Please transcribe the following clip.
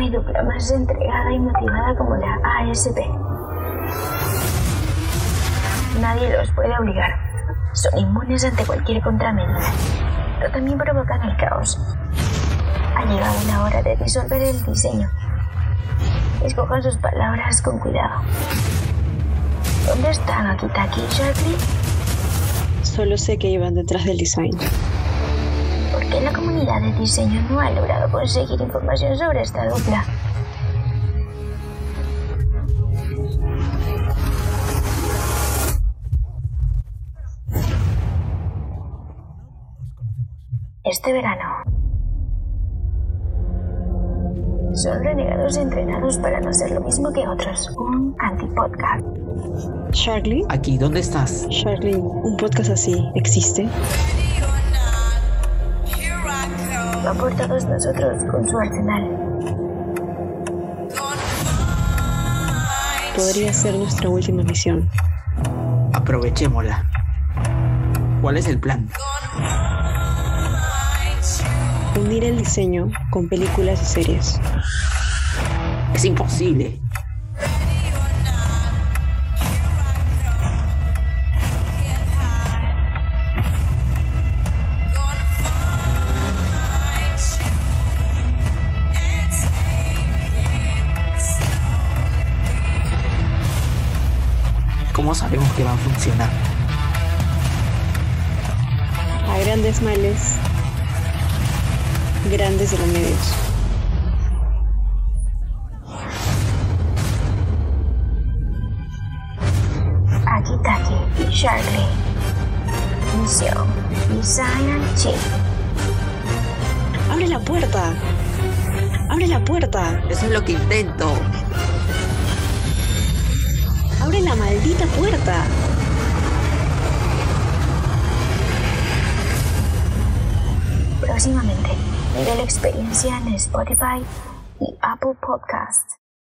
Dupla más entregada y motivada como la ASP. Nadie los puede obligar. Son inmunes ante cualquier contramedida, pero también provocan el caos. Ha llegado la hora de disolver el diseño. Escojan sus palabras con cuidado. ¿Dónde están Akitaki y Sharply? Solo sé que iban detrás del design. ¿Por qué la comunidad de diseño no ha logrado conseguir información sobre esta dupla? Este verano. Son renegados entrenados para no ser lo mismo que otros. Un antipodcast. Charlie, Aquí, ¿dónde estás? Charlie, un podcast así existe. Va por todos nosotros con su arsenal. Podría ser nuestra última misión. Aprovechémosla. ¿Cuál es el plan? Unir el diseño con películas y series. Es imposible. ¿Cómo sabemos que va a funcionar? A grandes males, grandes remedios. Sharply. Misión. Design and Chip. ¡Abre la puerta! ¡Abre la puerta! Eso es lo que intento. ¡Abre la maldita puerta! Próximamente, nivel experiencia en Spotify y Apple Podcasts.